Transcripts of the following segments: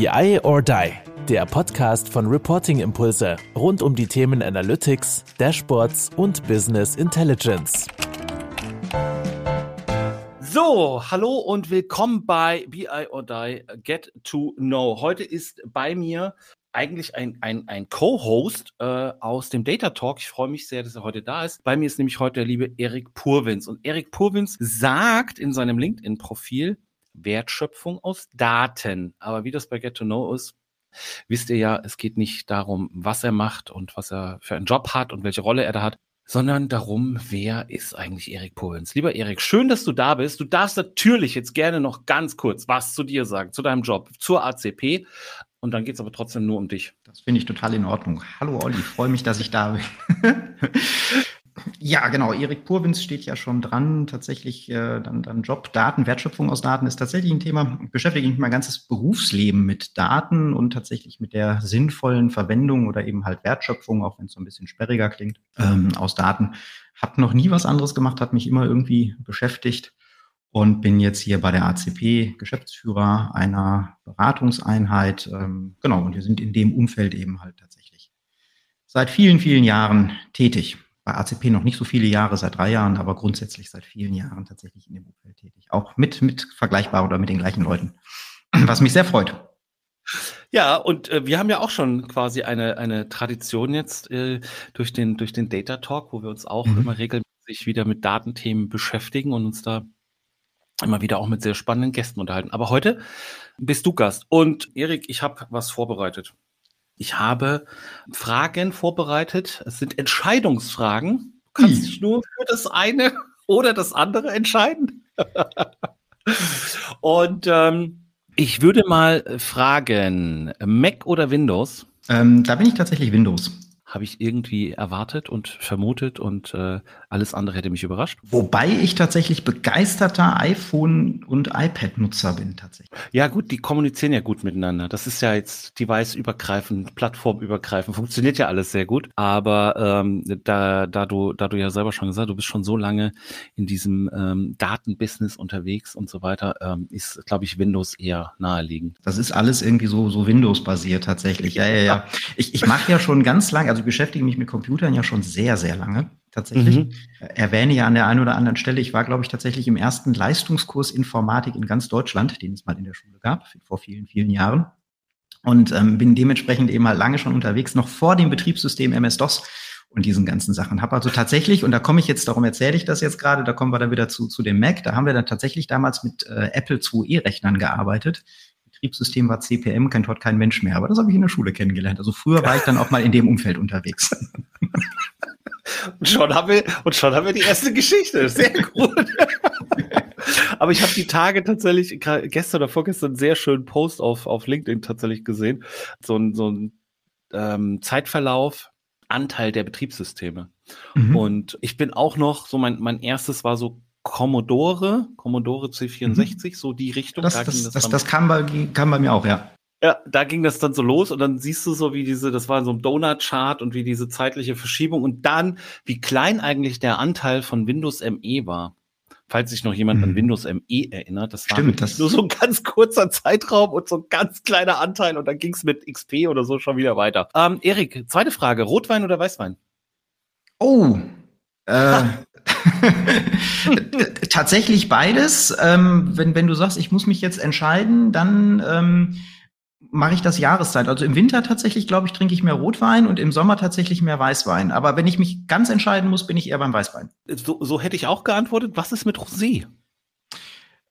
BI or Die, der Podcast von Reporting Impulse rund um die Themen Analytics, Dashboards und Business Intelligence. So, hallo und willkommen bei BI or Die Get to Know. Heute ist bei mir eigentlich ein, ein, ein Co-Host äh, aus dem Data Talk. Ich freue mich sehr, dass er heute da ist. Bei mir ist nämlich heute der liebe Erik Purwins. Und Erik Purwins sagt in seinem LinkedIn-Profil, Wertschöpfung aus Daten. Aber wie das bei Get to Know ist, wisst ihr ja, es geht nicht darum, was er macht und was er für einen Job hat und welche Rolle er da hat, sondern darum, wer ist eigentlich Erik Pohlens. Lieber Erik, schön, dass du da bist. Du darfst natürlich jetzt gerne noch ganz kurz was zu dir sagen, zu deinem Job, zur ACP. Und dann geht es aber trotzdem nur um dich. Das finde ich total in Ordnung. Hallo Olli, freue mich, dass ich da bin. Ja, genau. Erik Purwins steht ja schon dran. Tatsächlich äh, dann, dann Job, Daten, Wertschöpfung aus Daten ist tatsächlich ein Thema. Ich beschäftige mich mein ganzes Berufsleben mit Daten und tatsächlich mit der sinnvollen Verwendung oder eben halt Wertschöpfung, auch wenn es so ein bisschen sperriger klingt, ähm, aus Daten. Hab noch nie was anderes gemacht, hat mich immer irgendwie beschäftigt und bin jetzt hier bei der ACP Geschäftsführer einer Beratungseinheit. Ähm, genau, und wir sind in dem Umfeld eben halt tatsächlich seit vielen, vielen Jahren tätig bei ACP noch nicht so viele Jahre, seit drei Jahren, aber grundsätzlich seit vielen Jahren tatsächlich in dem Umfeld tätig. Auch mit, mit vergleichbar oder mit den gleichen Leuten. Was mich sehr freut. Ja, und äh, wir haben ja auch schon quasi eine, eine Tradition jetzt äh, durch, den, durch den Data Talk, wo wir uns auch mhm. immer regelmäßig wieder mit Datenthemen beschäftigen und uns da immer wieder auch mit sehr spannenden Gästen unterhalten. Aber heute bist du Gast. Und Erik, ich habe was vorbereitet. Ich habe Fragen vorbereitet. Es sind Entscheidungsfragen. Du kannst dich nur für das eine oder das andere entscheiden. Und ähm, ich würde mal fragen, Mac oder Windows? Ähm, da bin ich tatsächlich Windows habe ich irgendwie erwartet und vermutet und äh, alles andere hätte mich überrascht. Wobei ich tatsächlich begeisterter iPhone- und iPad-Nutzer bin tatsächlich. Ja gut, die kommunizieren ja gut miteinander. Das ist ja jetzt device-übergreifend, plattformübergreifend, funktioniert ja alles sehr gut. Aber ähm, da, da, du, da du ja selber schon gesagt, du bist schon so lange in diesem ähm, Datenbusiness unterwegs und so weiter, ähm, ist, glaube ich, Windows eher naheliegend. Das ist alles irgendwie so, so Windows-basiert tatsächlich. Ja, ja, ja. Ich, ich mache ja schon ganz lange, also also beschäftige mich mit Computern ja schon sehr, sehr lange tatsächlich. Mhm. Erwähne ja an der einen oder anderen Stelle, ich war, glaube ich, tatsächlich im ersten Leistungskurs Informatik in ganz Deutschland, den es mal in der Schule gab, vor vielen, vielen Jahren. Und ähm, bin dementsprechend eben mal lange schon unterwegs, noch vor dem Betriebssystem MS-DOS und diesen ganzen Sachen. Habe also tatsächlich, und da komme ich jetzt, darum erzähle ich das jetzt gerade, da kommen wir dann wieder zu, zu dem Mac, da haben wir dann tatsächlich damals mit äh, Apple IIe-Rechnern gearbeitet Betriebssystem war CPM, kennt heute kein Mensch mehr. Aber das habe ich in der Schule kennengelernt. Also früher war ich dann auch mal in dem Umfeld unterwegs. Und schon haben wir, und schon haben wir die erste Geschichte. Sehr gut. Aber ich habe die Tage tatsächlich, gestern oder vorgestern, sehr schönen Post auf, auf LinkedIn tatsächlich gesehen. So ein, so ein ähm, Zeitverlauf, Anteil der Betriebssysteme. Mhm. Und ich bin auch noch, so mein, mein erstes war so Commodore, Commodore C64, mhm. so die Richtung. Das, da das, das, das, das kam, bei, kam bei mir auch, ja. Ja, da ging das dann so los und dann siehst du so, wie diese, das war so ein Donut-Chart und wie diese zeitliche Verschiebung und dann, wie klein eigentlich der Anteil von Windows ME war. Falls sich noch jemand mhm. an Windows ME erinnert, das Stimmt, war das nur so ein ganz kurzer Zeitraum und so ein ganz kleiner Anteil und dann ging es mit XP oder so schon wieder weiter. Ähm, Erik, zweite Frage, Rotwein oder Weißwein? Oh, äh, Tatsächlich beides. Ähm, wenn, wenn du sagst, ich muss mich jetzt entscheiden, dann ähm, mache ich das Jahreszeit. Also im Winter tatsächlich, glaube ich, trinke ich mehr Rotwein und im Sommer tatsächlich mehr Weißwein. Aber wenn ich mich ganz entscheiden muss, bin ich eher beim Weißwein. So, so hätte ich auch geantwortet. Was ist mit Rosé?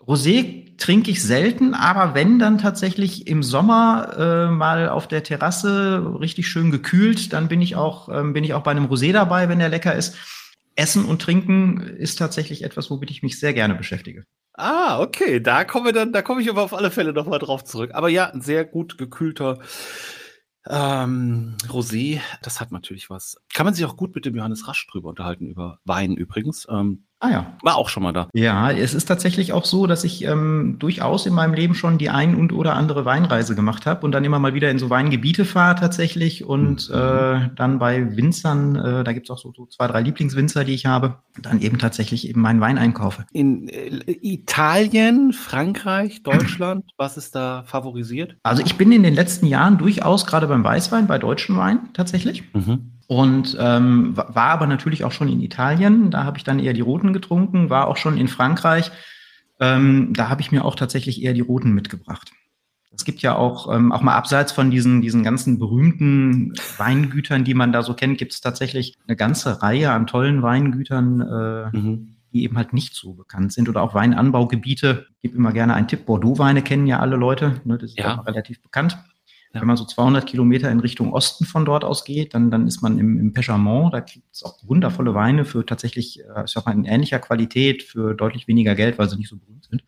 Rosé trinke ich selten, aber wenn dann tatsächlich im Sommer äh, mal auf der Terrasse richtig schön gekühlt, dann bin ich auch ähm, bin ich auch bei einem Rosé dabei, wenn der lecker ist. Essen und Trinken ist tatsächlich etwas, womit ich mich sehr gerne beschäftige. Ah, okay, da kommen wir dann, da komme ich aber auf alle Fälle nochmal drauf zurück. Aber ja, ein sehr gut gekühlter ähm, Rosé, das hat natürlich was. Kann man sich auch gut mit dem Johannes Rasch drüber unterhalten, über Wein übrigens. Ähm, Ah ja. War auch schon mal da. Ja, es ist tatsächlich auch so, dass ich ähm, durchaus in meinem Leben schon die ein und oder andere Weinreise gemacht habe und dann immer mal wieder in so Weingebiete fahre tatsächlich und mhm. äh, dann bei Winzern, äh, da gibt es auch so, so, zwei, drei Lieblingswinzer, die ich habe, dann eben tatsächlich eben meinen Wein einkaufe. In äh, Italien, Frankreich, Deutschland, was ist da favorisiert? Also ich bin in den letzten Jahren durchaus gerade beim Weißwein, bei deutschen Wein tatsächlich. Mhm. Und ähm, war aber natürlich auch schon in Italien. Da habe ich dann eher die Roten getrunken, war auch schon in Frankreich. Ähm, da habe ich mir auch tatsächlich eher die Roten mitgebracht. Es gibt ja auch, ähm, auch mal abseits von diesen, diesen ganzen berühmten Weingütern, die man da so kennt, gibt es tatsächlich eine ganze Reihe an tollen Weingütern, äh, mhm. die eben halt nicht so bekannt sind. Oder auch Weinanbaugebiete. Ich gebe immer gerne einen Tipp. Bordeaux-Weine kennen ja alle Leute. Ne, das ist ja. relativ bekannt. Wenn man so 200 Kilometer in Richtung Osten von dort aus geht, dann, dann ist man im, im Pechamont. Da gibt es auch wundervolle Weine für tatsächlich, äh, ich sag mal, in ähnlicher Qualität, für deutlich weniger Geld, weil sie nicht so berühmt sind.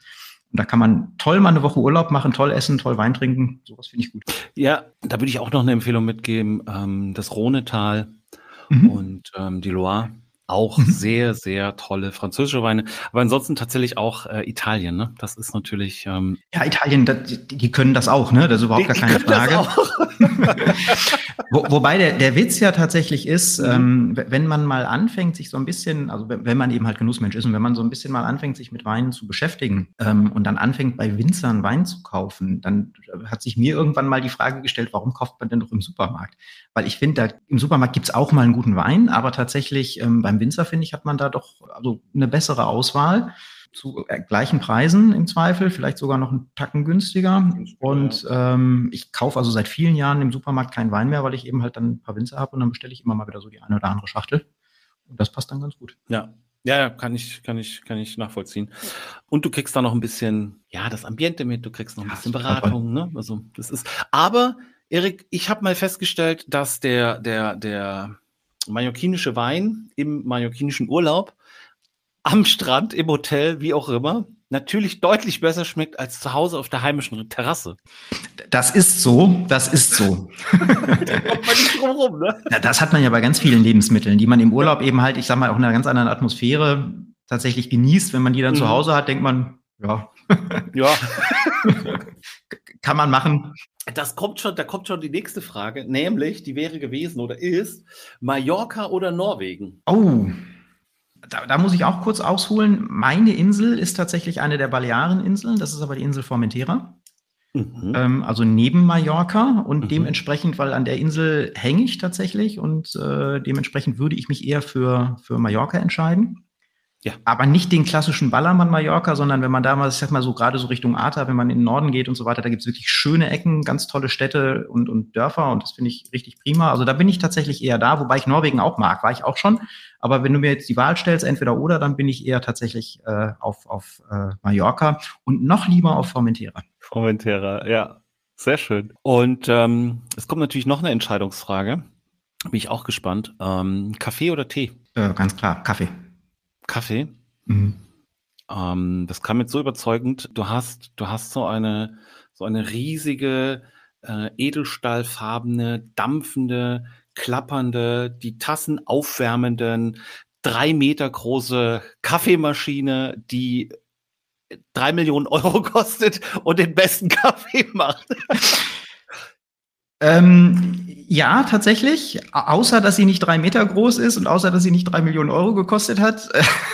Und da kann man toll mal eine Woche Urlaub machen, toll essen, toll Wein trinken. Sowas finde ich gut. Ja, da würde ich auch noch eine Empfehlung mitgeben. Ähm, das Rhonetal mhm. und ähm, die Loire auch mhm. sehr, sehr tolle französische Weine. Aber ansonsten tatsächlich auch äh, Italien, ne? Das ist natürlich. Ähm, ja, Italien, das, die, die, können das auch, ne? Das ist überhaupt die, gar keine Frage. Wo, wobei der, der Witz ja tatsächlich ist, mhm. ähm, wenn man mal anfängt, sich so ein bisschen, also wenn man eben halt Genussmensch ist und wenn man so ein bisschen mal anfängt, sich mit Weinen zu beschäftigen ähm, und dann anfängt, bei Winzern Wein zu kaufen, dann hat sich mir irgendwann mal die Frage gestellt, warum kauft man denn doch im Supermarkt? Weil ich finde, im Supermarkt gibt's auch mal einen guten Wein, aber tatsächlich ähm, beim Winzer, finde ich, hat man da doch also eine bessere Auswahl zu äh, gleichen Preisen im Zweifel, vielleicht sogar noch einen Tacken günstiger. Und ähm, ich kaufe also seit vielen Jahren im Supermarkt keinen Wein mehr, weil ich eben halt dann ein paar Winzer habe und dann bestelle ich immer mal wieder so die eine oder andere Schachtel. Und das passt dann ganz gut. Ja. Ja, kann ich, kann ich, kann ich nachvollziehen. Und du kriegst da noch ein bisschen, ja, das Ambiente mit, du kriegst noch ein ja, bisschen Beratung, ne? Also, das ist, aber, Erik, ich habe mal festgestellt, dass der, der, der mallorquinische Wein im mallorquinischen Urlaub am Strand, im Hotel, wie auch immer, natürlich deutlich besser schmeckt als zu Hause auf der heimischen Terrasse. Das ist so, das ist so. da kommt man nicht drum rum, ne? Ja, das hat man ja bei ganz vielen Lebensmitteln, die man im Urlaub eben halt, ich sag mal, auch in einer ganz anderen Atmosphäre tatsächlich genießt. Wenn man die dann mhm. zu Hause hat, denkt man, ja. ja. Kann man machen. Das kommt schon, da kommt schon die nächste Frage, nämlich, die wäre gewesen oder ist Mallorca oder Norwegen? Oh, da, da, muss ich auch kurz ausholen. Meine Insel ist tatsächlich eine der Baleareninseln. Das ist aber die Insel Formentera. Mhm. Ähm, also neben Mallorca und mhm. dementsprechend, weil an der Insel hänge ich tatsächlich und äh, dementsprechend würde ich mich eher für, für Mallorca entscheiden. Ja. Aber nicht den klassischen Ballermann Mallorca, sondern wenn man damals, ich sag mal so gerade so Richtung Arta, wenn man in den Norden geht und so weiter, da gibt es wirklich schöne Ecken, ganz tolle Städte und, und Dörfer und das finde ich richtig prima. Also da bin ich tatsächlich eher da, wobei ich Norwegen auch mag, war ich auch schon. Aber wenn du mir jetzt die Wahl stellst, entweder oder, dann bin ich eher tatsächlich äh, auf, auf äh, Mallorca und noch lieber auf Formentera. Formentera, ja. Sehr schön. Und ähm, es kommt natürlich noch eine Entscheidungsfrage. Bin ich auch gespannt. Ähm, Kaffee oder Tee? Äh, ganz klar, Kaffee. Kaffee. Mhm. Ähm, das kam jetzt so überzeugend. Du hast, du hast so eine, so eine riesige, äh, edelstahlfarbene, dampfende, klappernde, die Tassen aufwärmenden, drei Meter große Kaffeemaschine, die drei Millionen Euro kostet und den besten Kaffee macht. Ähm, ja, tatsächlich. Außer, dass sie nicht drei Meter groß ist und außer, dass sie nicht drei Millionen Euro gekostet hat.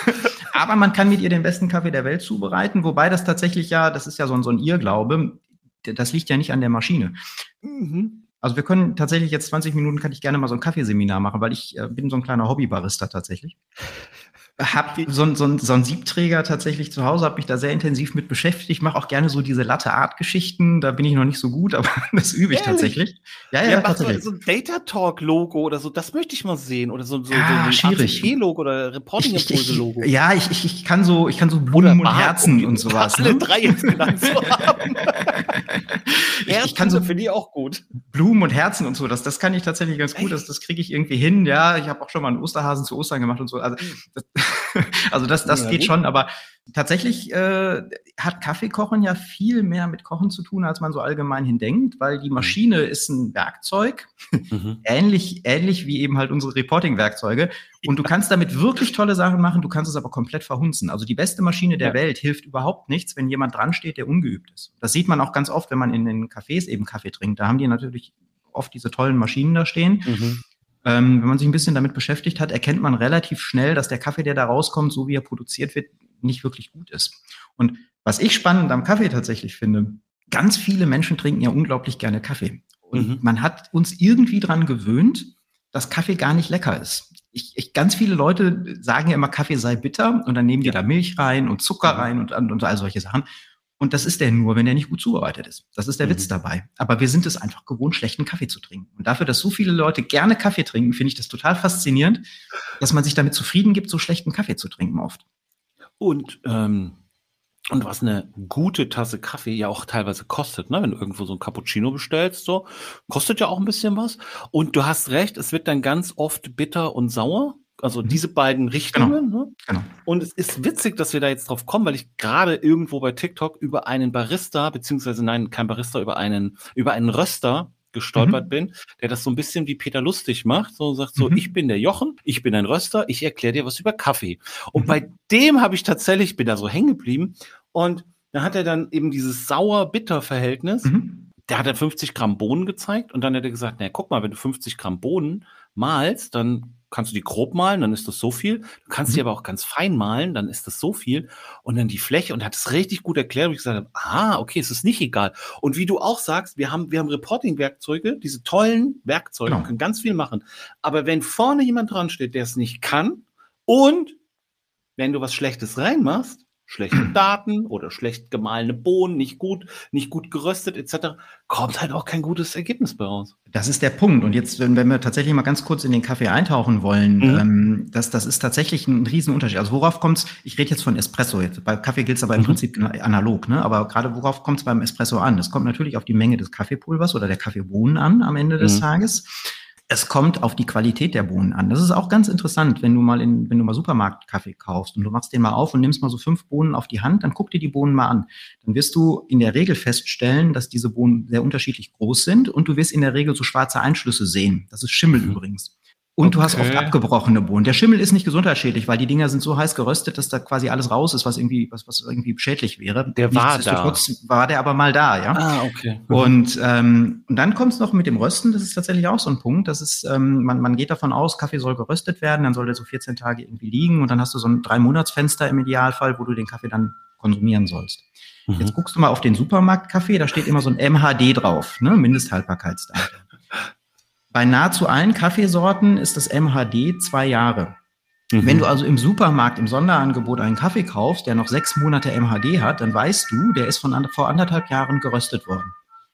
Aber man kann mit ihr den besten Kaffee der Welt zubereiten. Wobei das tatsächlich ja, das ist ja so ein, so ein Irrglaube. Das liegt ja nicht an der Maschine. Mhm. Also wir können tatsächlich jetzt 20 Minuten, kann ich gerne mal so ein Kaffeeseminar machen, weil ich äh, bin so ein kleiner Hobbybarista tatsächlich habe so, so, so einen Siebträger tatsächlich zu Hause, habe mich da sehr intensiv mit beschäftigt. Ich mache auch gerne so diese Latte-Art-Geschichten. Da bin ich noch nicht so gut, aber das übe ich Ehrlich? tatsächlich. Ja, ja, ja tatsächlich. So, so ein Data Talk-Logo oder so, das möchte ich mal sehen. Oder so, so, ja, so ein logo oder Reporting-Impulse-Logo. Ja, ich, ich, ich kann so, ich kann so Blumen und Herzen und sowas. Alle ne? drei jetzt genannt zu haben. ich, ich kann so finde ich auch gut. Blumen und Herzen und so, das, das kann ich tatsächlich ganz gut. Das, das kriege ich irgendwie hin. Ja, ich habe auch schon mal einen Osterhasen zu Ostern gemacht und so. Also, hm. das, also das, das ja, geht gut. schon, aber Tatsächlich äh, hat Kaffeekochen ja viel mehr mit Kochen zu tun, als man so allgemein hin denkt, weil die mhm. Maschine ist ein Werkzeug, mhm. ähnlich, ähnlich wie eben halt unsere Reporting-Werkzeuge. Und du kannst damit wirklich tolle Sachen machen, du kannst es aber komplett verhunzen. Also die beste Maschine der ja. Welt hilft überhaupt nichts, wenn jemand dran steht, der ungeübt ist. Das sieht man auch ganz oft, wenn man in den Cafés eben Kaffee trinkt. Da haben die natürlich oft diese tollen Maschinen da stehen. Mhm. Ähm, wenn man sich ein bisschen damit beschäftigt hat, erkennt man relativ schnell, dass der Kaffee, der da rauskommt, so wie er produziert wird, nicht wirklich gut ist. Und was ich spannend am Kaffee tatsächlich finde, ganz viele Menschen trinken ja unglaublich gerne Kaffee. Und mhm. man hat uns irgendwie dran gewöhnt, dass Kaffee gar nicht lecker ist. Ich, ich, ganz viele Leute sagen ja immer, Kaffee sei bitter und dann nehmen die da Milch rein und Zucker mhm. rein und, und all solche Sachen. Und das ist der nur, wenn der nicht gut zubereitet ist. Das ist der mhm. Witz dabei. Aber wir sind es einfach gewohnt, schlechten Kaffee zu trinken. Und dafür, dass so viele Leute gerne Kaffee trinken, finde ich das total faszinierend, dass man sich damit zufrieden gibt, so schlechten Kaffee zu trinken oft. Und, ähm, und was eine gute Tasse Kaffee ja auch teilweise kostet, ne? wenn du irgendwo so ein Cappuccino bestellst, so, kostet ja auch ein bisschen was. Und du hast recht, es wird dann ganz oft bitter und sauer. Also mhm. diese beiden Richtungen. Genau. Ne? genau. Und es ist witzig, dass wir da jetzt drauf kommen, weil ich gerade irgendwo bei TikTok über einen Barista, beziehungsweise nein, kein Barista, über einen, über einen Röster gestolpert mhm. bin, der das so ein bisschen wie Peter Lustig macht, so sagt so, mhm. ich bin der Jochen, ich bin ein Röster, ich erkläre dir was über Kaffee. Und mhm. bei dem habe ich tatsächlich, bin da so hängen geblieben und da hat er dann eben dieses sauer-bitter-Verhältnis, mhm. da hat er 50 Gramm Bohnen gezeigt und dann hat er gesagt, na guck mal, wenn du 50 Gramm Bohnen malst, dann kannst du die grob malen, dann ist das so viel. Du kannst mhm. die aber auch ganz fein malen, dann ist das so viel. Und dann die Fläche und hat es richtig gut erklärt, wo ich gesagt habe, ah, okay, es ist nicht egal. Und wie du auch sagst, wir haben, wir haben Reporting-Werkzeuge, diese tollen Werkzeuge, genau. können ganz viel machen. Aber wenn vorne jemand dran steht, der es nicht kann und wenn du was Schlechtes reinmachst, schlechte Daten oder schlecht gemahlene Bohnen, nicht gut, nicht gut geröstet etc., kommt halt auch kein gutes Ergebnis bei raus. Das ist der Punkt. Und jetzt, wenn, wir tatsächlich mal ganz kurz in den Kaffee eintauchen wollen, mhm. ähm, das, das ist tatsächlich ein Riesenunterschied. Also worauf kommt es, ich rede jetzt von Espresso, jetzt, bei Kaffee gilt es aber im mhm. Prinzip analog, ne? aber gerade worauf kommt es beim Espresso an? Es kommt natürlich auf die Menge des Kaffeepulvers oder der Kaffeebohnen an am Ende des mhm. Tages. Es kommt auf die Qualität der Bohnen an. Das ist auch ganz interessant, wenn du mal in, wenn du mal Supermarktkaffee kaufst und du machst den mal auf und nimmst mal so fünf Bohnen auf die Hand, dann guck dir die Bohnen mal an. Dann wirst du in der Regel feststellen, dass diese Bohnen sehr unterschiedlich groß sind und du wirst in der Regel so schwarze Einschlüsse sehen. Das ist Schimmel mhm. übrigens. Und okay. du hast oft abgebrochene Bohnen. Der Schimmel ist nicht gesundheitsschädlich, weil die Dinger sind so heiß geröstet, dass da quasi alles raus ist, was irgendwie, was, was irgendwie schädlich wäre. Der war da. war der aber mal da, ja. Ah, okay. Mhm. Und, ähm, und dann kommt es noch mit dem Rösten, das ist tatsächlich auch so ein Punkt. Das ist, ähm, man, man geht davon aus, Kaffee soll geröstet werden, dann soll der so 14 Tage irgendwie liegen und dann hast du so ein Drei-Monats-Fenster im Idealfall, wo du den Kaffee dann konsumieren sollst. Mhm. Jetzt guckst du mal auf den Supermarktkaffee, da steht immer so ein MHD drauf, ne? Mindesthaltbarkeitsdatum. Bei nahezu allen Kaffeesorten ist das MHD zwei Jahre. Mhm. Wenn du also im Supermarkt im Sonderangebot einen Kaffee kaufst, der noch sechs Monate MHD hat, dann weißt du, der ist von an, vor anderthalb Jahren geröstet worden.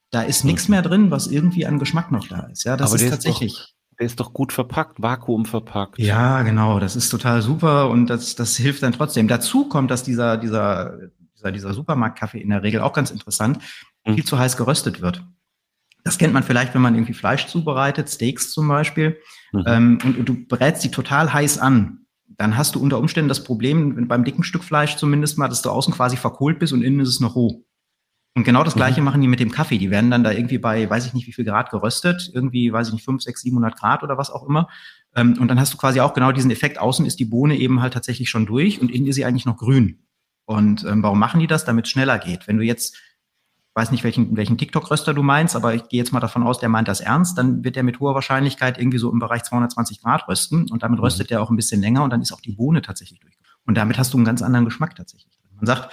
Da ist mhm. nichts mehr drin, was irgendwie an Geschmack noch da ist. Ja, das Aber ist tatsächlich. Ist der ist doch gut verpackt, Vakuum verpackt. Ja, genau. Das ist total super und das, das hilft dann trotzdem. Dazu kommt, dass dieser, dieser, dieser, dieser Supermarktkaffee in der Regel auch ganz interessant mhm. viel zu heiß geröstet wird. Das kennt man vielleicht, wenn man irgendwie Fleisch zubereitet, Steaks zum Beispiel, mhm. ähm, und, du brätst die total heiß an. Dann hast du unter Umständen das Problem, beim dicken Stück Fleisch zumindest mal, dass du außen quasi verkohlt bist und innen ist es noch roh. Und genau das Gleiche mhm. machen die mit dem Kaffee. Die werden dann da irgendwie bei, weiß ich nicht, wie viel Grad geröstet, irgendwie, weiß ich nicht, 5, 6, 700 Grad oder was auch immer. Ähm, und dann hast du quasi auch genau diesen Effekt. Außen ist die Bohne eben halt tatsächlich schon durch und innen ist sie eigentlich noch grün. Und ähm, warum machen die das? Damit es schneller geht. Wenn du jetzt weiß nicht, welchen, welchen TikTok-Röster du meinst, aber ich gehe jetzt mal davon aus, der meint das ernst, dann wird er mit hoher Wahrscheinlichkeit irgendwie so im Bereich 220 Grad rösten und damit mhm. röstet er auch ein bisschen länger und dann ist auch die Bohne tatsächlich durch. Und damit hast du einen ganz anderen Geschmack tatsächlich. Man sagt,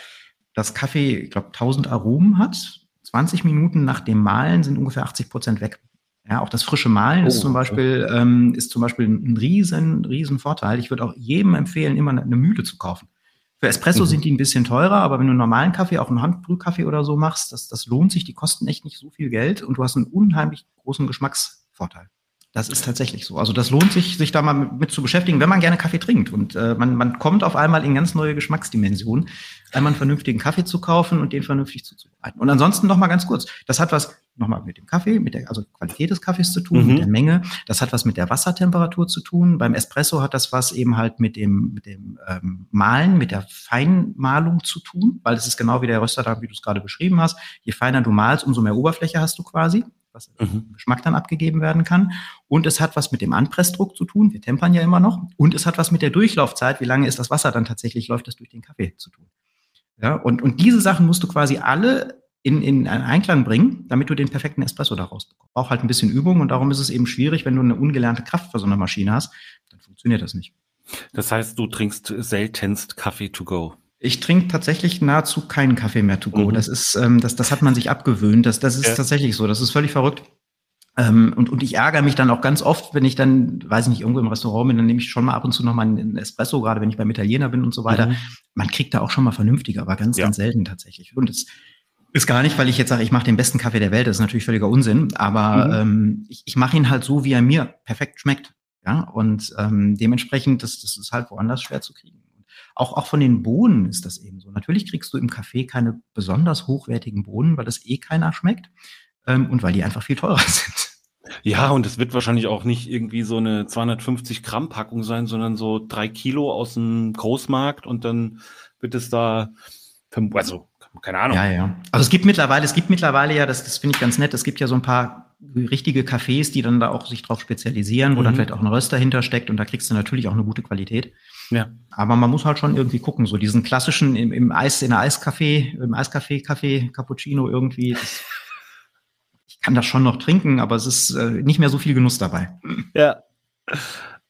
dass Kaffee, ich glaube, 1000 Aromen hat. 20 Minuten nach dem Mahlen sind ungefähr 80 Prozent weg. Ja, auch das frische Mahlen oh, ist zum Beispiel, okay. ähm, ist zum Beispiel ein riesen, riesen Vorteil. Ich würde auch jedem empfehlen, immer eine Mühle zu kaufen. Für Espresso mhm. sind die ein bisschen teurer, aber wenn du einen normalen Kaffee, auch einen Handbrühkaffee oder so machst, das, das lohnt sich, die kosten echt nicht so viel Geld und du hast einen unheimlich großen Geschmacksvorteil. Das ist tatsächlich so. Also das lohnt sich, sich da mal mit, zu beschäftigen, wenn man gerne Kaffee trinkt. Und äh, man, man kommt auf einmal in ganz neue Geschmacksdimensionen, einmal einen vernünftigen Kaffee zu kaufen und den vernünftig zuzubereiten. Und ansonsten noch mal ganz kurz, das hat was nochmal mit dem Kaffee, mit der also Qualität des Kaffees zu tun, Mhm. mit der Menge. Das hat was mit der Wassertemperatur zu tun. Beim Espresso hat das was eben halt mit dem, mit dem ähm, Mahlen, mit der Feinmalung zu tun, weil es ist genau wie der Röster da, wie du es gerade beschrieben hast. Je feiner du malst, umso mehr Oberfläche hast du quasi, was Mhm. Geschmack dann abgegeben werden kann. Und es hat was mit dem Anpressdruck zu tun. Wir tempern ja immer noch. Und es hat was mit der Durchlaufzeit, wie lange ist das Wasser dann tatsächlich, läuft das durch den Kaffee zu tun. Ja, und, und diese Sachen musst du quasi alle in, in einen Einklang bringen, damit du den perfekten Espresso daraus bekommst. Braucht halt ein bisschen Übung und darum ist es eben schwierig, wenn du eine ungelernte Kraft für so eine Maschine hast, dann funktioniert das nicht. Das heißt, du trinkst seltenst Kaffee to go. Ich trinke tatsächlich nahezu keinen Kaffee mehr to go. Mhm. Das ist, ähm, das, das hat man sich abgewöhnt. Das, das ist Ja. tatsächlich so. Das ist völlig verrückt. Ähm, und, und ich ärgere mich dann auch ganz oft, wenn ich dann, weiß ich nicht, irgendwo im Restaurant bin, dann nehme ich schon mal ab und zu noch mal einen Espresso, gerade wenn ich beim Italiener bin und so weiter. Mhm. Man kriegt da auch schon mal vernünftiger, aber ganz, Ja. ganz selten tatsächlich. Und es ist gar nicht, weil ich jetzt sage, ich mache den besten Kaffee der Welt. Das ist natürlich völliger Unsinn. Aber Mhm. ähm, ich, ich mache ihn halt so, wie er mir perfekt schmeckt. Ja, und ähm, dementsprechend, das, das ist halt woanders schwer zu kriegen. Auch, auch von den Bohnen ist das eben so. Natürlich kriegst du im Kaffee keine besonders hochwertigen Bohnen, weil das eh keiner schmeckt ähm, und weil die einfach viel teurer sind. Ja, und es wird wahrscheinlich auch nicht irgendwie so eine 250 Gramm Packung sein, sondern so drei Kilo aus dem Großmarkt und dann wird es da, also keine Ahnung. Ja, ja. Also es gibt mittlerweile, es gibt mittlerweile ja, das, das finde ich ganz nett, es gibt ja so ein paar richtige Cafés, die dann da auch sich drauf spezialisieren, wo dann Mhm. vielleicht auch ein Röster hintersteckt und da kriegst du natürlich auch eine gute Qualität. Ja. Aber man muss halt schon irgendwie gucken, so diesen klassischen im, im Eis, in der Eiskaffee, im Eiskaffee, Kaffee, Cappuccino irgendwie. Das, ich kann das schon noch trinken, aber es ist äh, nicht mehr so viel Genuss dabei. Ja.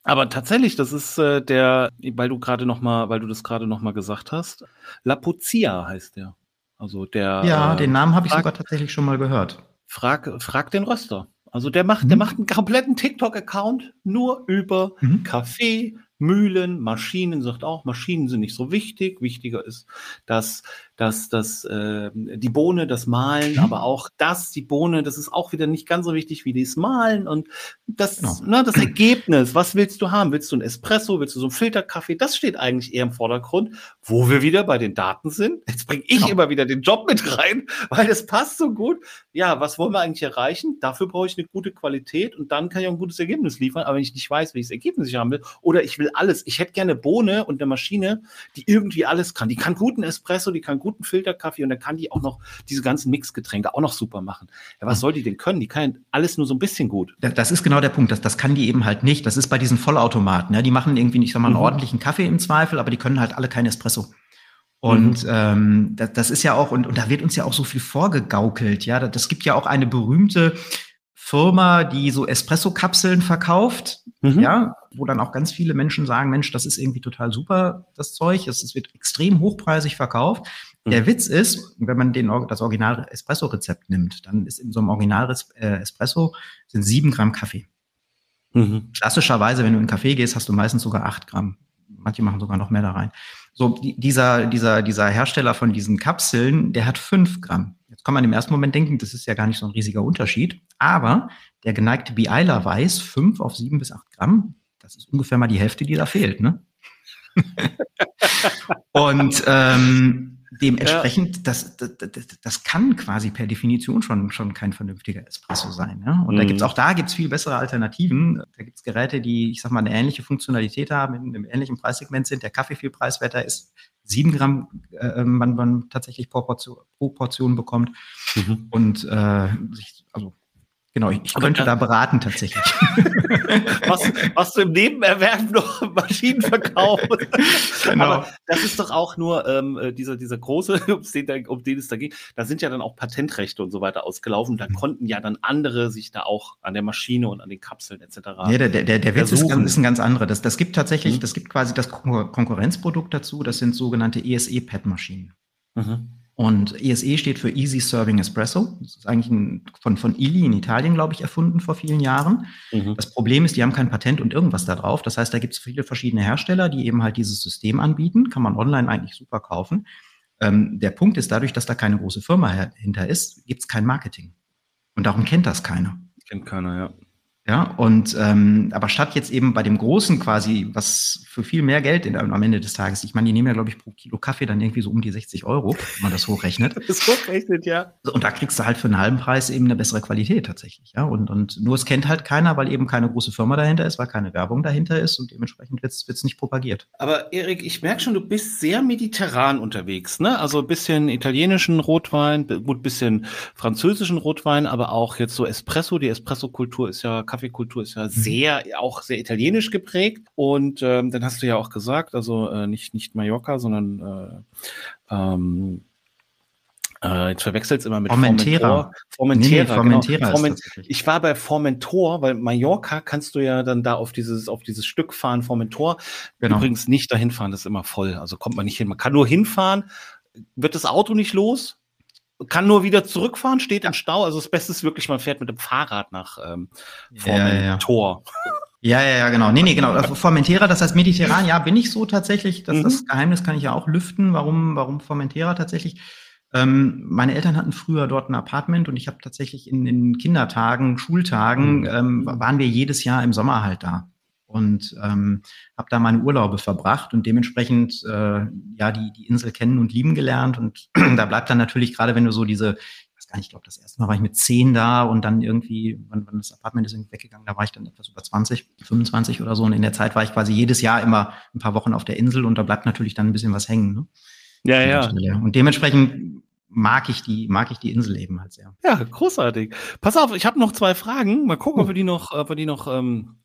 Aber tatsächlich, das ist äh, der, weil du gerade noch mal, weil du das gerade noch mal gesagt hast, Lapuzia heißt der. Also der. Ja, äh, den Namen habe ich sogar tatsächlich schon mal gehört. Frag, frag den Röster. Also der macht, Mhm. der macht einen kompletten TikTok-Account nur über Mhm. Kaffee, Mühlen, Maschinen, sagt auch, Maschinen sind nicht so wichtig. Wichtiger ist, dass, dass, dass äh, die Bohne, das Mahlen, Mhm. aber auch das, die Bohne, das ist auch wieder nicht ganz so wichtig wie das Mahlen und das, Genau. ne, das Ergebnis. Was willst du haben? Willst du ein Espresso? Willst du so einen Filterkaffee? Das steht eigentlich eher im Vordergrund, wo wir wieder bei den Daten sind. Jetzt bringe ich Genau. immer wieder den Job mit rein, weil das passt so gut. Ja, was wollen wir eigentlich erreichen? Dafür brauche ich eine gute Qualität und dann kann ich auch ein gutes Ergebnis liefern. Aber wenn ich nicht weiß, welches Ergebnis ich haben will, oder ich will alles, ich hätte gerne Bohne und eine Maschine, die irgendwie alles kann. Die kann guten Espresso, die kann guten Filterkaffee und dann kann die auch noch diese ganzen Mixgetränke auch noch super machen. Ja, was soll die denn können? Die kann alles nur so ein bisschen gut. Da- Das ist genau der Punkt. Das, das kann die eben halt nicht. Das ist bei diesen Vollautomaten. Ja, die machen irgendwie, ich sag mal, einen Mhm. ordentlichen Kaffee im Zweifel, aber die können halt alle kein Espresso. Und ähm, das, das ist ja auch, und, und da wird uns ja auch so viel vorgegaukelt. Ja, das gibt ja auch eine berühmte Firma, die so Espresso-Kapseln verkauft. Mhm. Ja, wo dann auch ganz viele Menschen sagen, Mensch, das ist irgendwie total super, das Zeug. Es, es wird extrem hochpreisig verkauft. Der Mhm. Witz ist, wenn man den, das Original Espresso-Rezept nimmt, dann ist in so einem Original äh, Espresso sind sieben Gramm Kaffee. Mhm. Klassischerweise, wenn du in einen Kaffee gehst, hast du meistens sogar acht Gramm. Manche machen sogar noch mehr da rein. So, die, dieser, dieser, dieser Hersteller von diesen Kapseln, der hat fünf Gramm. Jetzt kann man im ersten Moment denken, das ist ja gar nicht so ein riesiger Unterschied. Aber der geneigte Beeiler weiß, fünf auf sieben bis acht Gramm, das ist ungefähr mal die Hälfte, die da fehlt, ne? Und ähm, dementsprechend, das, das, das, das kann quasi per Definition schon, schon kein vernünftiger Espresso sein. Ne? Und da Mhm. gibt's auch da gibt's viel bessere Alternativen. Da gibt's Geräte, die, ich sag mal, eine ähnliche Funktionalität haben, in einem ähnlichen Preissegment sind. Der Kaffee viel preiswerter ist. Sieben Gramm äh, man, man tatsächlich pro Portion, pro Portion bekommt. Mhm. Und äh, sich, also genau, ich, ich könnte da- beraten tatsächlich. Was, was du im Nebenerwerb noch Maschinen verkaufst. Genau. Aber das ist doch auch nur ähm, äh, dieser, dieser große, um den, um den es da ging. Da sind ja dann auch Patentrechte und so weiter ausgelaufen. Mhm. Da konnten ja dann andere sich da auch an der Maschine und an den Kapseln etc. Ja, der, der, der, der Witz ist, ist ein ganz anderer. Das, das gibt tatsächlich, Mhm. das gibt quasi das Kon Konkurrenzprodukt dazu. Das sind sogenannte ESE-Pad-Maschinen. Mhm. Und ESE steht für Easy Serving Espresso. Das ist eigentlich ein, von, von Illy in Italien, glaube ich, erfunden vor vielen Jahren. Mhm. Das Problem ist, die haben kein Patent und irgendwas da drauf. Das heißt, da gibt es viele verschiedene Hersteller, die eben halt dieses System anbieten. Kann man online eigentlich super kaufen. Ähm, der Punkt ist, dadurch, dass da keine große Firma hinter ist, gibt es kein Marketing. Und darum kennt das keiner. Kennt keiner, ja. Ja, und ähm, aber statt jetzt eben bei dem Großen quasi, was für viel mehr Geld in, am Ende des Tages, ich meine, die nehmen ja, glaube ich, pro Kilo Kaffee dann irgendwie so um die 60 Euro, wenn man das hochrechnet. das hochrechnet, ja. Und da kriegst du halt für einen halben Preis eben eine bessere Qualität tatsächlich. Ja, und, und nur es kennt halt keiner, weil eben keine große Firma dahinter ist, weil keine Werbung dahinter ist und dementsprechend wird es nicht propagiert. Aber Erik, ich merke schon, du bist sehr mediterran unterwegs, ne? Also ein bisschen italienischen Rotwein, gut, bisschen französischen Rotwein, aber auch jetzt so Espresso. Die Espresso-Kultur ist ja Kaffeekultur ist ja mhm. sehr, auch sehr italienisch geprägt. Und ähm, dann hast du ja auch gesagt, also äh, nicht, nicht Mallorca, sondern äh, ähm, äh, jetzt verwechselt es immer mit Formentera. Formentera, nee, nee, Formentera genau. Forment ich war bei Formentor, weil Mallorca kannst du ja dann da auf dieses, auf dieses Stück fahren, Formentor. Genau. Übrigens nicht dahin fahren, das ist immer voll. Also kommt man nicht hin. Man kann nur hinfahren, wird das Auto nicht los, kann nur wieder zurückfahren, steht im Stau. Also das Beste ist wirklich, man fährt mit dem Fahrrad nach ähm, Formentor. Ja, ja, ja, ja, genau. Nee, nee, genau. Also Formentera, das heißt mediterran, ja, bin ich so tatsächlich. Das, mhm. das Geheimnis kann ich ja auch lüften, warum, warum Formentera tatsächlich. Ähm, meine Eltern hatten früher dort ein Apartment und ich habe tatsächlich in, in Kindertagen, Schultagen, mhm. ähm, waren wir jedes Jahr im Sommer halt da und ähm, habe da meine Urlaube verbracht und dementsprechend äh, ja die, die Insel kennen und lieben gelernt. Und da bleibt dann natürlich, gerade wenn du so diese, ich weiß gar nicht, ich glaube, das erste Mal war ich mit zehn da und dann irgendwie, wann, wann das Apartment ist irgendwie weggegangen, da war ich dann etwas über 20, 25 oder so. Und in der Zeit war ich quasi jedes Jahr immer ein paar Wochen auf der Insel und da bleibt natürlich dann ein bisschen was hängen. Ne? Ja, ja. Und dementsprechend mag ich die, mag ich die Insel eben halt sehr. Ja, großartig. Pass auf, ich habe noch zwei Fragen. Mal gucken, oh. ob wir die noch, ob wir die noch ähm,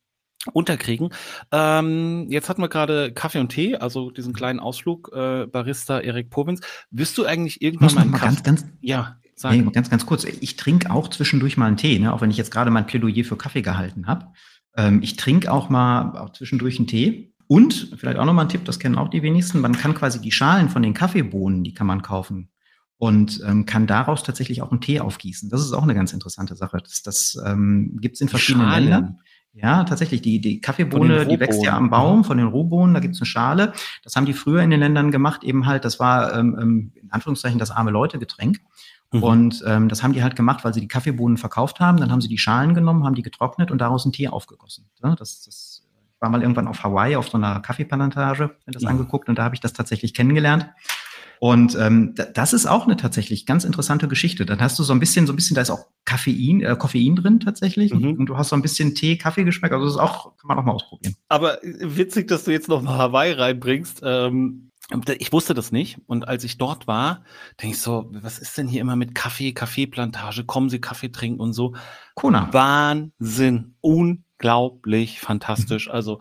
unterkriegen. Ähm, jetzt hatten wir gerade Kaffee und Tee, also diesen kleinen Ausflug, äh, Barista Erik Povins. Wirst du eigentlich irgendwann mal, mal ganz, ganz, ja, sagen. Nee, ganz, ganz kurz. Ich trinke auch zwischendurch mal einen Tee, ne? auch wenn ich jetzt gerade mein Plädoyer für Kaffee gehalten habe. Ähm, ich trinke auch mal auch zwischendurch einen Tee. Und vielleicht auch nochmal ein Tipp, das kennen auch die wenigsten, man kann quasi die Schalen von den Kaffeebohnen, die kann man kaufen und ähm, kann daraus tatsächlich auch einen Tee aufgießen. Das ist auch eine ganz interessante Sache. Das, das ähm, gibt es in verschiedenen Schalen. Ländern. Ja, tatsächlich. Die, die Kaffeebohne, die wächst ja am Baum von den Rohbohnen, da gibt's eine Schale. Das haben die früher in den Ländern gemacht, eben halt, das war ähm, ähm in Anführungszeichen das arme Leute-Getränk. Mhm. Und ähm, das haben die halt gemacht, weil sie die Kaffeebohnen verkauft haben. Dann haben sie die Schalen genommen, haben die getrocknet und daraus einen Tee aufgegossen. Ja, das, das war mal irgendwann auf Hawaii auf so einer Kaffeeplantage, mir das mhm. angeguckt und da habe ich das tatsächlich kennengelernt. Und ähm, das ist auch eine tatsächlich ganz interessante Geschichte. Dann hast du so ein bisschen, so ein bisschen, da ist auch Koffein, äh, Koffein drin tatsächlich. Mhm. Und du hast so ein bisschen Tee, Kaffee geschmeckt. Also das ist auch, kann man auch mal ausprobieren. Aber witzig, dass du jetzt noch mal Hawaii reinbringst. Ähm, ich wusste das nicht. Und als ich dort war, denke ich so, was ist denn hier immer mit Kaffee, Kaffeeplantage? Kommen Sie Kaffee trinken und so. Kona. Wahnsinn. Unglaublich fantastisch. Mhm. Also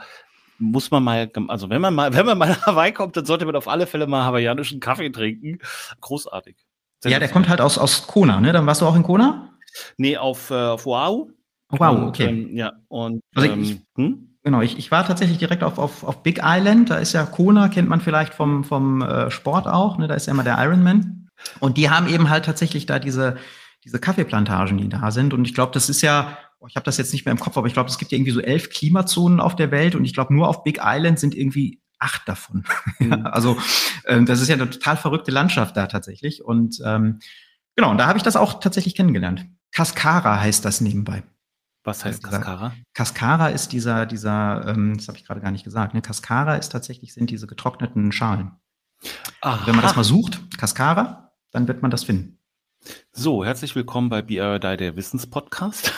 muss man mal, also wenn man mal, wenn man mal nach Hawaii kommt, dann sollte man auf alle Fälle mal hawaiianischen Kaffee trinken. Großartig. Sehr ja, der kommt halt aus, aus Kona, ne? Dann warst du auch in Kona? Nee, auf, äh, auf Oahu. Wow, okay. Und, ähm, ja, und also ich, ähm, hm? Genau, ich, ich war tatsächlich direkt auf, auf, auf Big Island. Da ist ja Kona, kennt man vielleicht vom, vom äh, Sport auch. Ne? Da ist ja immer der Ironman. Und die haben eben halt tatsächlich da diese, diese Kaffeeplantagen, die da sind. Und ich glaube, das ist ja ich habe das jetzt nicht mehr im Kopf, aber ich glaube, es gibt ja irgendwie so elf Klimazonen auf der Welt und ich glaube, nur auf Big Island sind irgendwie acht davon. Mhm. also ähm, das ist ja eine total verrückte Landschaft da tatsächlich. Und ähm, genau, und da habe ich das auch tatsächlich kennengelernt. Cascara heißt das nebenbei. Was heißt Cascara? Cascara ist dieser, dieser, ähm, das habe ich gerade gar nicht gesagt, ne? Cascara ist tatsächlich, sind diese getrockneten Schalen. Aha. Wenn man das mal sucht, Cascara, dann wird man das finden. So, herzlich willkommen bei BRD, der Wissenspodcast.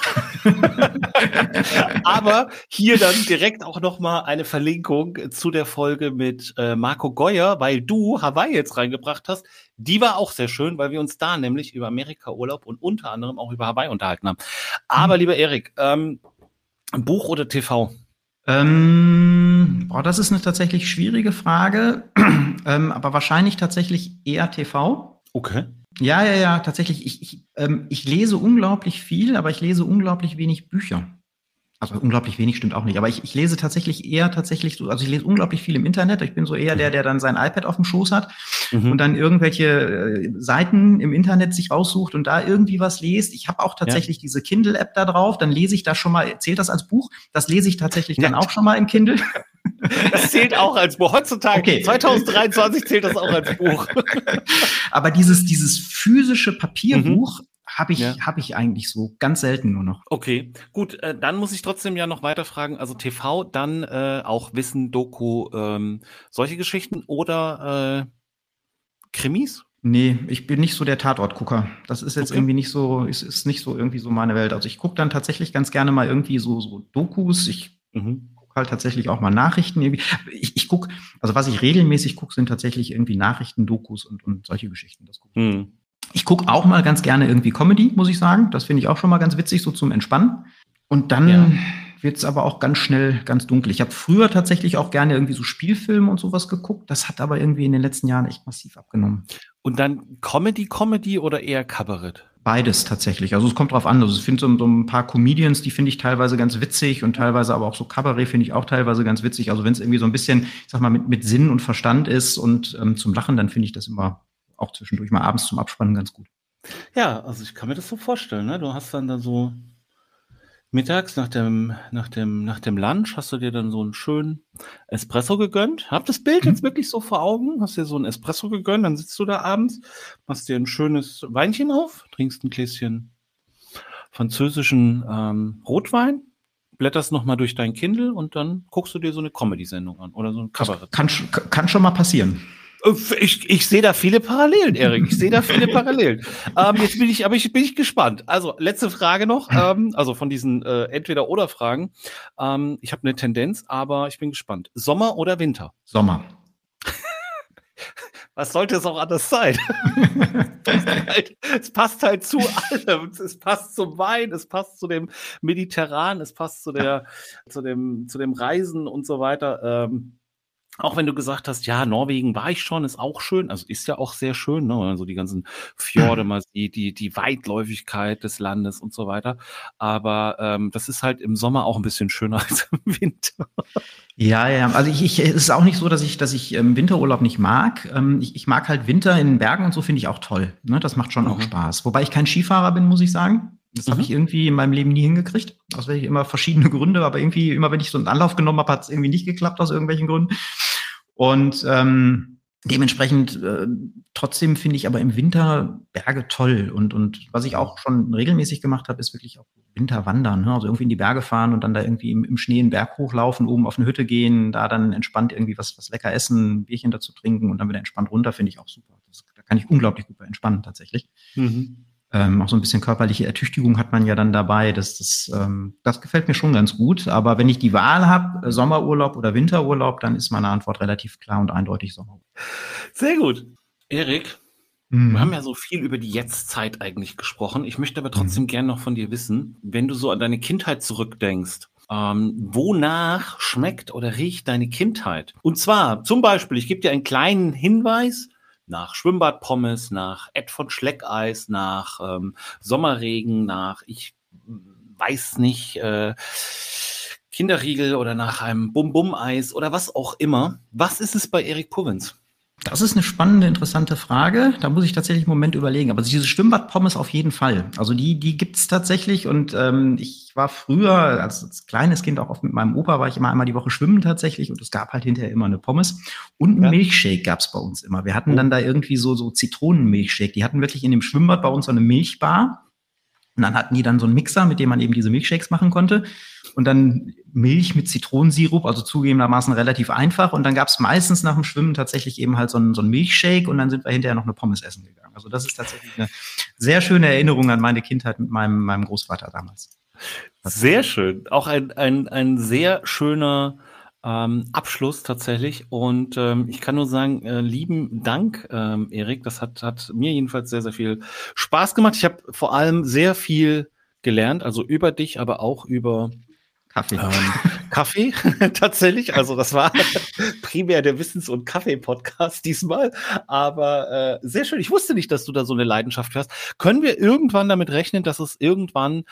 Aber hier dann direkt auch nochmal eine Verlinkung zu der Folge mit äh, Marco Geuer, weil du Hawaii jetzt reingebracht hast. Die war auch sehr schön, weil wir uns da nämlich über Amerika-Urlaub und unter anderem auch über Hawaii unterhalten haben. Aber mhm. lieber Erik, ähm, Buch oder TV? Ähm, boah, das ist eine tatsächlich schwierige Frage, ähm, aber wahrscheinlich tatsächlich eher TV. Okay. Ja, ja, ja, tatsächlich. Ich, ich, ähm, ich lese unglaublich viel, aber ich lese unglaublich wenig Bücher. Also unglaublich wenig stimmt auch nicht, aber ich, ich lese tatsächlich eher tatsächlich so, also ich lese unglaublich viel im Internet. Ich bin so eher der, der dann sein iPad auf dem Schoß hat mhm. und dann irgendwelche äh, Seiten im Internet sich raussucht und da irgendwie was liest. Ich habe auch tatsächlich ja. diese Kindle-App da drauf, dann lese ich da schon mal, zählt das als Buch? Das lese ich tatsächlich ja. dann auch schon mal im Kindle. Das zählt auch als Buch. Heutzutage, okay. 2023 zählt das auch als Buch. Aber dieses, dieses physische Papierbuch mhm habe ich, ja. hab ich eigentlich so ganz selten nur noch. Okay, gut, äh, dann muss ich trotzdem ja noch weiter fragen. Also TV, dann äh, auch Wissen, Doku, ähm, solche Geschichten oder äh, Krimis? Nee, ich bin nicht so der Tatortgucker. Das ist jetzt okay. irgendwie nicht so, ist, ist nicht so irgendwie so meine Welt. Also ich gucke dann tatsächlich ganz gerne mal irgendwie so, so Dokus. Ich mhm. gucke halt tatsächlich auch mal Nachrichten. Irgendwie. Ich, ich gucke, also was ich regelmäßig gucke, sind tatsächlich irgendwie Nachrichten, Dokus und, und solche Geschichten. Das guck ich mhm. Ich gucke auch mal ganz gerne irgendwie Comedy, muss ich sagen. Das finde ich auch schon mal ganz witzig, so zum Entspannen. Und dann ja wird es aber auch ganz schnell ganz dunkel. Ich habe früher tatsächlich auch gerne irgendwie so Spielfilme und sowas geguckt. Das hat aber irgendwie in den letzten Jahren echt massiv abgenommen. Und dann Comedy, Comedy oder eher Kabarett? Beides tatsächlich. Also es kommt drauf an. Also ich finde so, so, ein paar Comedians, die finde ich teilweise ganz witzig und teilweise aber auch so Kabarett finde ich auch teilweise ganz witzig. Also wenn es irgendwie so ein bisschen, ich sag mal, mit, mit Sinn und Verstand ist und ähm, zum Lachen, dann finde ich das immer auch zwischendurch mal abends zum Abspannen ganz gut. Ja, also ich kann mir das so vorstellen. Ne? Du hast dann da so mittags nach dem, nach dem, nach dem Lunch hast du dir dann so einen schönen Espresso gegönnt. Hab das Bild jetzt mhm. wirklich so vor Augen. Hast dir so einen Espresso gegönnt, dann sitzt du da abends, machst dir ein schönes Weinchen auf, trinkst ein Gläschen französischen ähm, Rotwein, blätterst nochmal durch dein Kindle und dann guckst du dir so eine Comedy-Sendung an oder so ein Kabarett. Kann, kann schon mal passieren. Ich, ich sehe da viele Parallelen, Erik. Ich sehe da viele Parallelen. ähm, jetzt bin ich, aber ich bin ich gespannt. Also letzte Frage noch, ähm, also von diesen äh, entweder oder Fragen. Ähm, ich habe eine Tendenz, aber ich bin gespannt. Sommer oder Winter? Sommer. Was sollte es auch anders sein? Halt, es passt halt zu allem. Es passt zum Wein, es passt zu dem Mediterran, es passt zu der, zu dem, zu dem Reisen und so weiter. Ähm, auch wenn du gesagt hast, ja, Norwegen war ich schon, ist auch schön, also ist ja auch sehr schön, ne? Also die ganzen Fjorde mal sieht, die, die Weitläufigkeit des Landes und so weiter. Aber ähm, das ist halt im Sommer auch ein bisschen schöner als im Winter. Ja, ja. Also ich, ich es ist auch nicht so, dass ich, dass ich ähm, Winterurlaub nicht mag. Ähm, ich, ich mag halt Winter in Bergen und so finde ich auch toll. Ne? Das macht schon mhm. auch Spaß. Wobei ich kein Skifahrer bin, muss ich sagen. Das mhm. habe ich irgendwie in meinem Leben nie hingekriegt. Aus welchen immer verschiedene Gründe, aber irgendwie, immer wenn ich so einen Anlauf genommen habe, hat es irgendwie nicht geklappt aus irgendwelchen Gründen. Und ähm, dementsprechend äh, trotzdem finde ich aber im Winter Berge toll. Und, und was ich auch schon regelmäßig gemacht habe, ist wirklich auch Winterwandern. Ne? Also irgendwie in die Berge fahren und dann da irgendwie im, im Schnee einen Berg hochlaufen, oben auf eine Hütte gehen, da dann entspannt irgendwie was, was lecker essen, ein Bierchen dazu trinken und dann wieder entspannt runter, finde ich auch super. Das, da kann ich unglaublich gut bei entspannen tatsächlich. Mhm. Ähm, auch so ein bisschen körperliche Ertüchtigung hat man ja dann dabei. Das, das, ähm, das gefällt mir schon ganz gut. Aber wenn ich die Wahl habe, äh, Sommerurlaub oder Winterurlaub, dann ist meine Antwort relativ klar und eindeutig Sommerurlaub. Sehr gut. Erik, mhm. wir haben ja so viel über die Jetztzeit eigentlich gesprochen. Ich möchte aber trotzdem mhm. gerne noch von dir wissen, wenn du so an deine Kindheit zurückdenkst, ähm, wonach schmeckt oder riecht deine Kindheit? Und zwar zum Beispiel, ich gebe dir einen kleinen Hinweis, nach Schwimmbadpommes, nach Ed von Schleckeis, nach ähm, Sommerregen, nach ich weiß nicht, äh, Kinderriegel oder nach einem Bum-Bum-Eis oder was auch immer. Was ist es bei Erik Puvens? Das ist eine spannende, interessante Frage. Da muss ich tatsächlich einen Moment überlegen. Aber diese Schwimmbadpommes auf jeden Fall. Also die, die gibt's tatsächlich. Und ähm, ich war früher, als, als kleines Kind auch oft mit meinem Opa, war ich immer einmal die Woche schwimmen tatsächlich. Und es gab halt hinterher immer eine Pommes. Und einen ja. Milchshake gab's bei uns immer. Wir hatten oh. dann da irgendwie so, so Zitronenmilchshake. Die hatten wirklich in dem Schwimmbad bei uns so eine Milchbar. Und dann hatten die dann so einen Mixer, mit dem man eben diese Milchshakes machen konnte. Und dann Milch mit Zitronensirup, also zugegebenermaßen relativ einfach. Und dann gab es meistens nach dem Schwimmen tatsächlich eben halt so einen, so einen Milchshake und dann sind wir hinterher noch eine Pommes essen gegangen. Also das ist tatsächlich eine sehr schöne Erinnerung an meine Kindheit mit meinem, meinem Großvater damals. Sehr schön. Auch ein, ein, ein sehr schöner ähm, Abschluss tatsächlich. Und ähm, ich kann nur sagen, äh, lieben Dank, ähm, Erik. Das hat, hat mir jedenfalls sehr, sehr viel Spaß gemacht. Ich habe vor allem sehr viel gelernt, also über dich, aber auch über Kaffee. Ähm, Kaffee, tatsächlich. Also das war primär der Wissens- und Kaffee-Podcast diesmal. Aber äh, sehr schön. Ich wusste nicht, dass du da so eine Leidenschaft hast. Können wir irgendwann damit rechnen, dass es irgendwann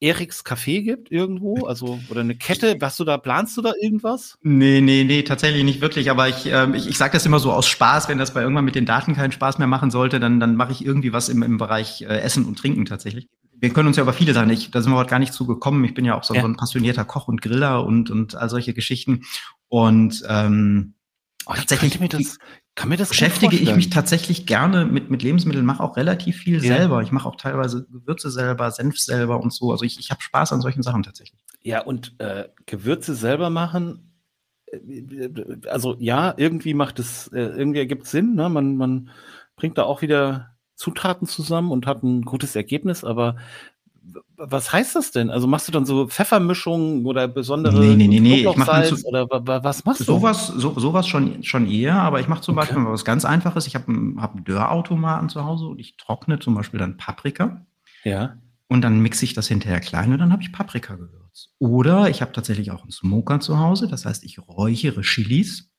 Eriks Café gibt irgendwo? Also, oder eine Kette? Hast du da, planst du da irgendwas? Nee, nee, nee, tatsächlich nicht wirklich. Aber ich, ähm, ich, ich sage das immer so aus Spaß, wenn das bei irgendwann mit den Daten keinen Spaß mehr machen sollte, dann, dann mache ich irgendwie was im, im Bereich äh, Essen und Trinken tatsächlich. Wir können uns ja über viele Sachen, ich, da sind wir heute gar nicht zu gekommen. Ich bin ja auch so, ja. so ein passionierter Koch und Griller und, und all solche Geschichten. Und ähm, Oh, tatsächlich mir das, kann mir das beschäftige ich mich tatsächlich gerne mit, mit Lebensmitteln, mache auch relativ viel ja. selber. Ich mache auch teilweise Gewürze selber, Senf selber und so. Also ich, ich habe Spaß an solchen Sachen tatsächlich. Ja, und äh, Gewürze selber machen, äh, also ja, irgendwie macht es, äh, irgendwie ergibt es Sinn. Ne? Man, man bringt da auch wieder Zutaten zusammen und hat ein gutes Ergebnis, aber was heißt das denn? Also machst du dann so Pfeffermischungen oder besondere nee, nee, nee, nee. Ich mach so, oder was machst du? Sowas, so, sowas schon, schon eher, aber ich mache zum okay. Beispiel was ganz Einfaches. Ich habe einen, hab einen Dörrautomaten zu Hause und ich trockne zum Beispiel dann Paprika. Ja. Und dann mixe ich das hinterher klein und dann habe ich Paprikagewürz. Oder ich habe tatsächlich auch einen Smoker zu Hause. Das heißt, ich räuchere Chilis,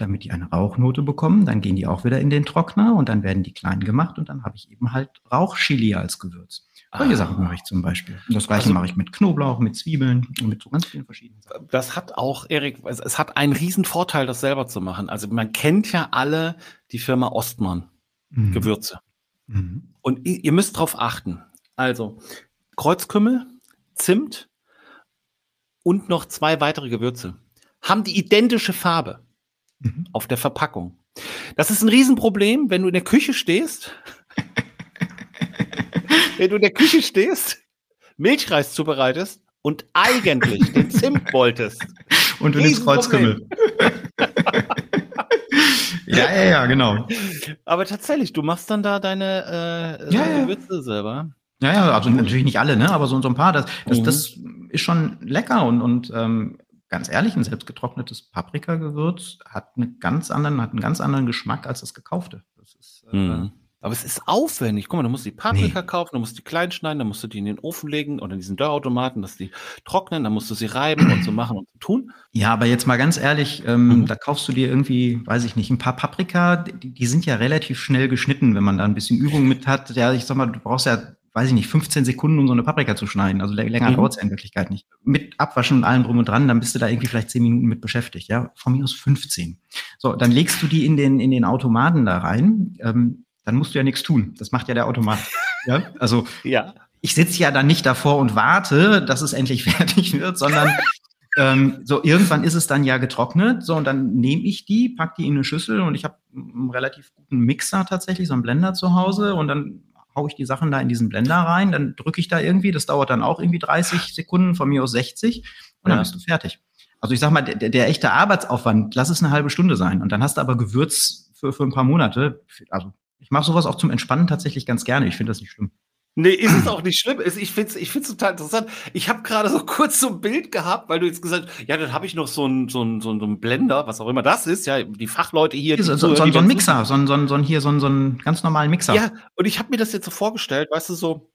damit die eine Rauchnote bekommen. Dann gehen die auch wieder in den Trockner und dann werden die klein gemacht und dann habe ich eben halt Rauchchili als Gewürz. Solche ah. Sachen mache ich zum Beispiel. Und das gleiche also, mache ich mit Knoblauch, mit Zwiebeln und mit so ganz vielen verschiedenen Sachen. Das hat auch, Erik, es hat einen riesen Vorteil, das selber zu machen. Also man kennt ja alle die Firma Ostmann mhm. Gewürze. Mhm. Und ihr müsst darauf achten. Also Kreuzkümmel, Zimt und noch zwei weitere Gewürze haben die identische Farbe mhm. auf der Verpackung. Das ist ein Riesenproblem, wenn du in der Küche stehst wenn du in der Küche stehst, Milchreis zubereitest und eigentlich den Zimt wolltest. Und du nimmst Kreuzkümmel. ja, ja, ja, genau. Aber tatsächlich, du machst dann da deine äh, ja, ja. Gewürze selber. Ja, ja, also natürlich nicht alle, ne? aber so, so ein paar. Das, das, mhm. das ist schon lecker und, und ähm, ganz ehrlich, ein selbstgetrocknetes Paprikagewürz hat einen ganz anderen, hat einen ganz anderen Geschmack als das gekaufte. Das ist, äh, mhm. Aber es ist aufwendig. Guck mal, du musst die Paprika nee. kaufen, du musst die klein schneiden, dann musst du die in den Ofen legen oder in diesen Dörrautomaten, dass die trocknen, dann musst du sie reiben und so machen und so tun. Ja, aber jetzt mal ganz ehrlich, ähm, mhm. da kaufst du dir irgendwie, weiß ich nicht, ein paar Paprika, die, die, sind ja relativ schnell geschnitten, wenn man da ein bisschen Übung mit hat. Ja, ich sag mal, du brauchst ja, weiß ich nicht, 15 Sekunden, um so eine Paprika zu schneiden. Also länger mhm. dauert es ja in Wirklichkeit nicht. Mit Abwaschen und allem drum und dran, dann bist du da irgendwie vielleicht 10 Minuten mit beschäftigt. Ja, von mir aus 15. So, dann legst du die in den, in den Automaten da rein. Ähm, dann musst du ja nichts tun. Das macht ja der Automat. ja? Also ja. ich sitze ja dann nicht davor und warte, dass es endlich fertig wird, sondern ähm, so irgendwann ist es dann ja getrocknet. So und dann nehme ich die, pack die in eine Schüssel und ich habe einen relativ guten Mixer tatsächlich, so einen Blender zu Hause und dann haue ich die Sachen da in diesen Blender rein, dann drücke ich da irgendwie, das dauert dann auch irgendwie 30 Sekunden, von mir aus 60 und dann ja. bist du fertig. Also ich sag mal, der, der echte Arbeitsaufwand, lass es eine halbe Stunde sein und dann hast du aber Gewürz für, für ein paar Monate, also ich mache sowas auch zum Entspannen tatsächlich ganz gerne. Ich finde das nicht schlimm. Nee, ist es auch nicht schlimm. Ich finde es ich find's total interessant. Ich habe gerade so kurz so ein Bild gehabt, weil du jetzt gesagt hast, ja, dann habe ich noch so einen so ein, so ein Blender, was auch immer das ist, ja, die Fachleute hier. hier so, so, so, so ein Mixer, so ein, so ein, hier, so ein, so ein ganz normalen Mixer. Ja, und ich habe mir das jetzt so vorgestellt, weißt du, so,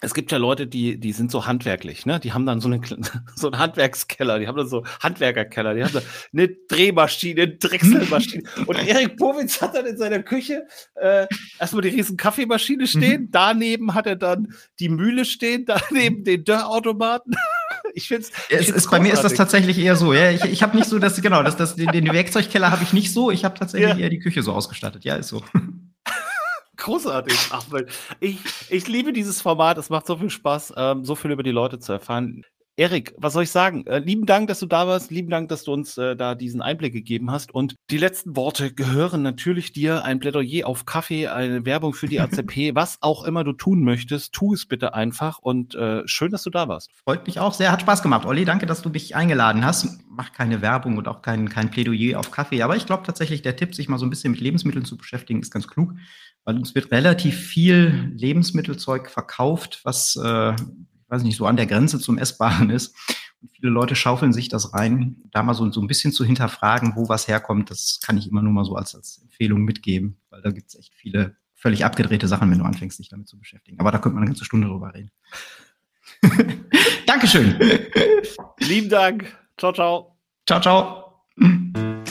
es gibt ja Leute, die, die sind so handwerklich, ne? Die haben dann so, eine, so einen Handwerkskeller, die haben dann so Handwerkerkeller, die haben dann eine Drehmaschine, eine Drechselmaschine. Und Erik Powitz hat dann in seiner Küche äh, erstmal die riesen Kaffeemaschine stehen, mhm. daneben hat er dann die Mühle stehen, daneben den Dörrautomaten. Ich finde es. Ist, bei mir ist das tatsächlich eher so. Ja, ich, ich habe nicht so, dass genau, dass das den, den Werkzeugkeller habe ich nicht so. Ich habe tatsächlich ja. eher die Küche so ausgestattet. Ja, ist so. Großartig. Ach, ich, ich liebe dieses Format. Es macht so viel Spaß, ähm, so viel über die Leute zu erfahren. Erik, was soll ich sagen? Äh, lieben Dank, dass du da warst. Lieben Dank, dass du uns äh, da diesen Einblick gegeben hast. Und die letzten Worte gehören natürlich dir. Ein Plädoyer auf Kaffee, eine Werbung für die AZP, was auch immer du tun möchtest, tu es bitte einfach. Und äh, schön, dass du da warst. Freut mich auch sehr. Hat Spaß gemacht. Olli, danke, dass du mich eingeladen hast. Mach keine Werbung und auch kein, kein Plädoyer auf Kaffee. Aber ich glaube tatsächlich, der Tipp, sich mal so ein bisschen mit Lebensmitteln zu beschäftigen, ist ganz klug weil uns wird relativ viel Lebensmittelzeug verkauft, was, äh, ich weiß nicht, so an der Grenze zum Essbaren ist. Und viele Leute schaufeln sich das rein. Da mal so, so ein bisschen zu hinterfragen, wo was herkommt, das kann ich immer nur mal so als, als Empfehlung mitgeben, weil da gibt es echt viele völlig abgedrehte Sachen, wenn du anfängst, dich damit zu beschäftigen. Aber da könnte man eine ganze Stunde drüber reden. Dankeschön. Lieben Dank. Ciao, ciao. Ciao, ciao.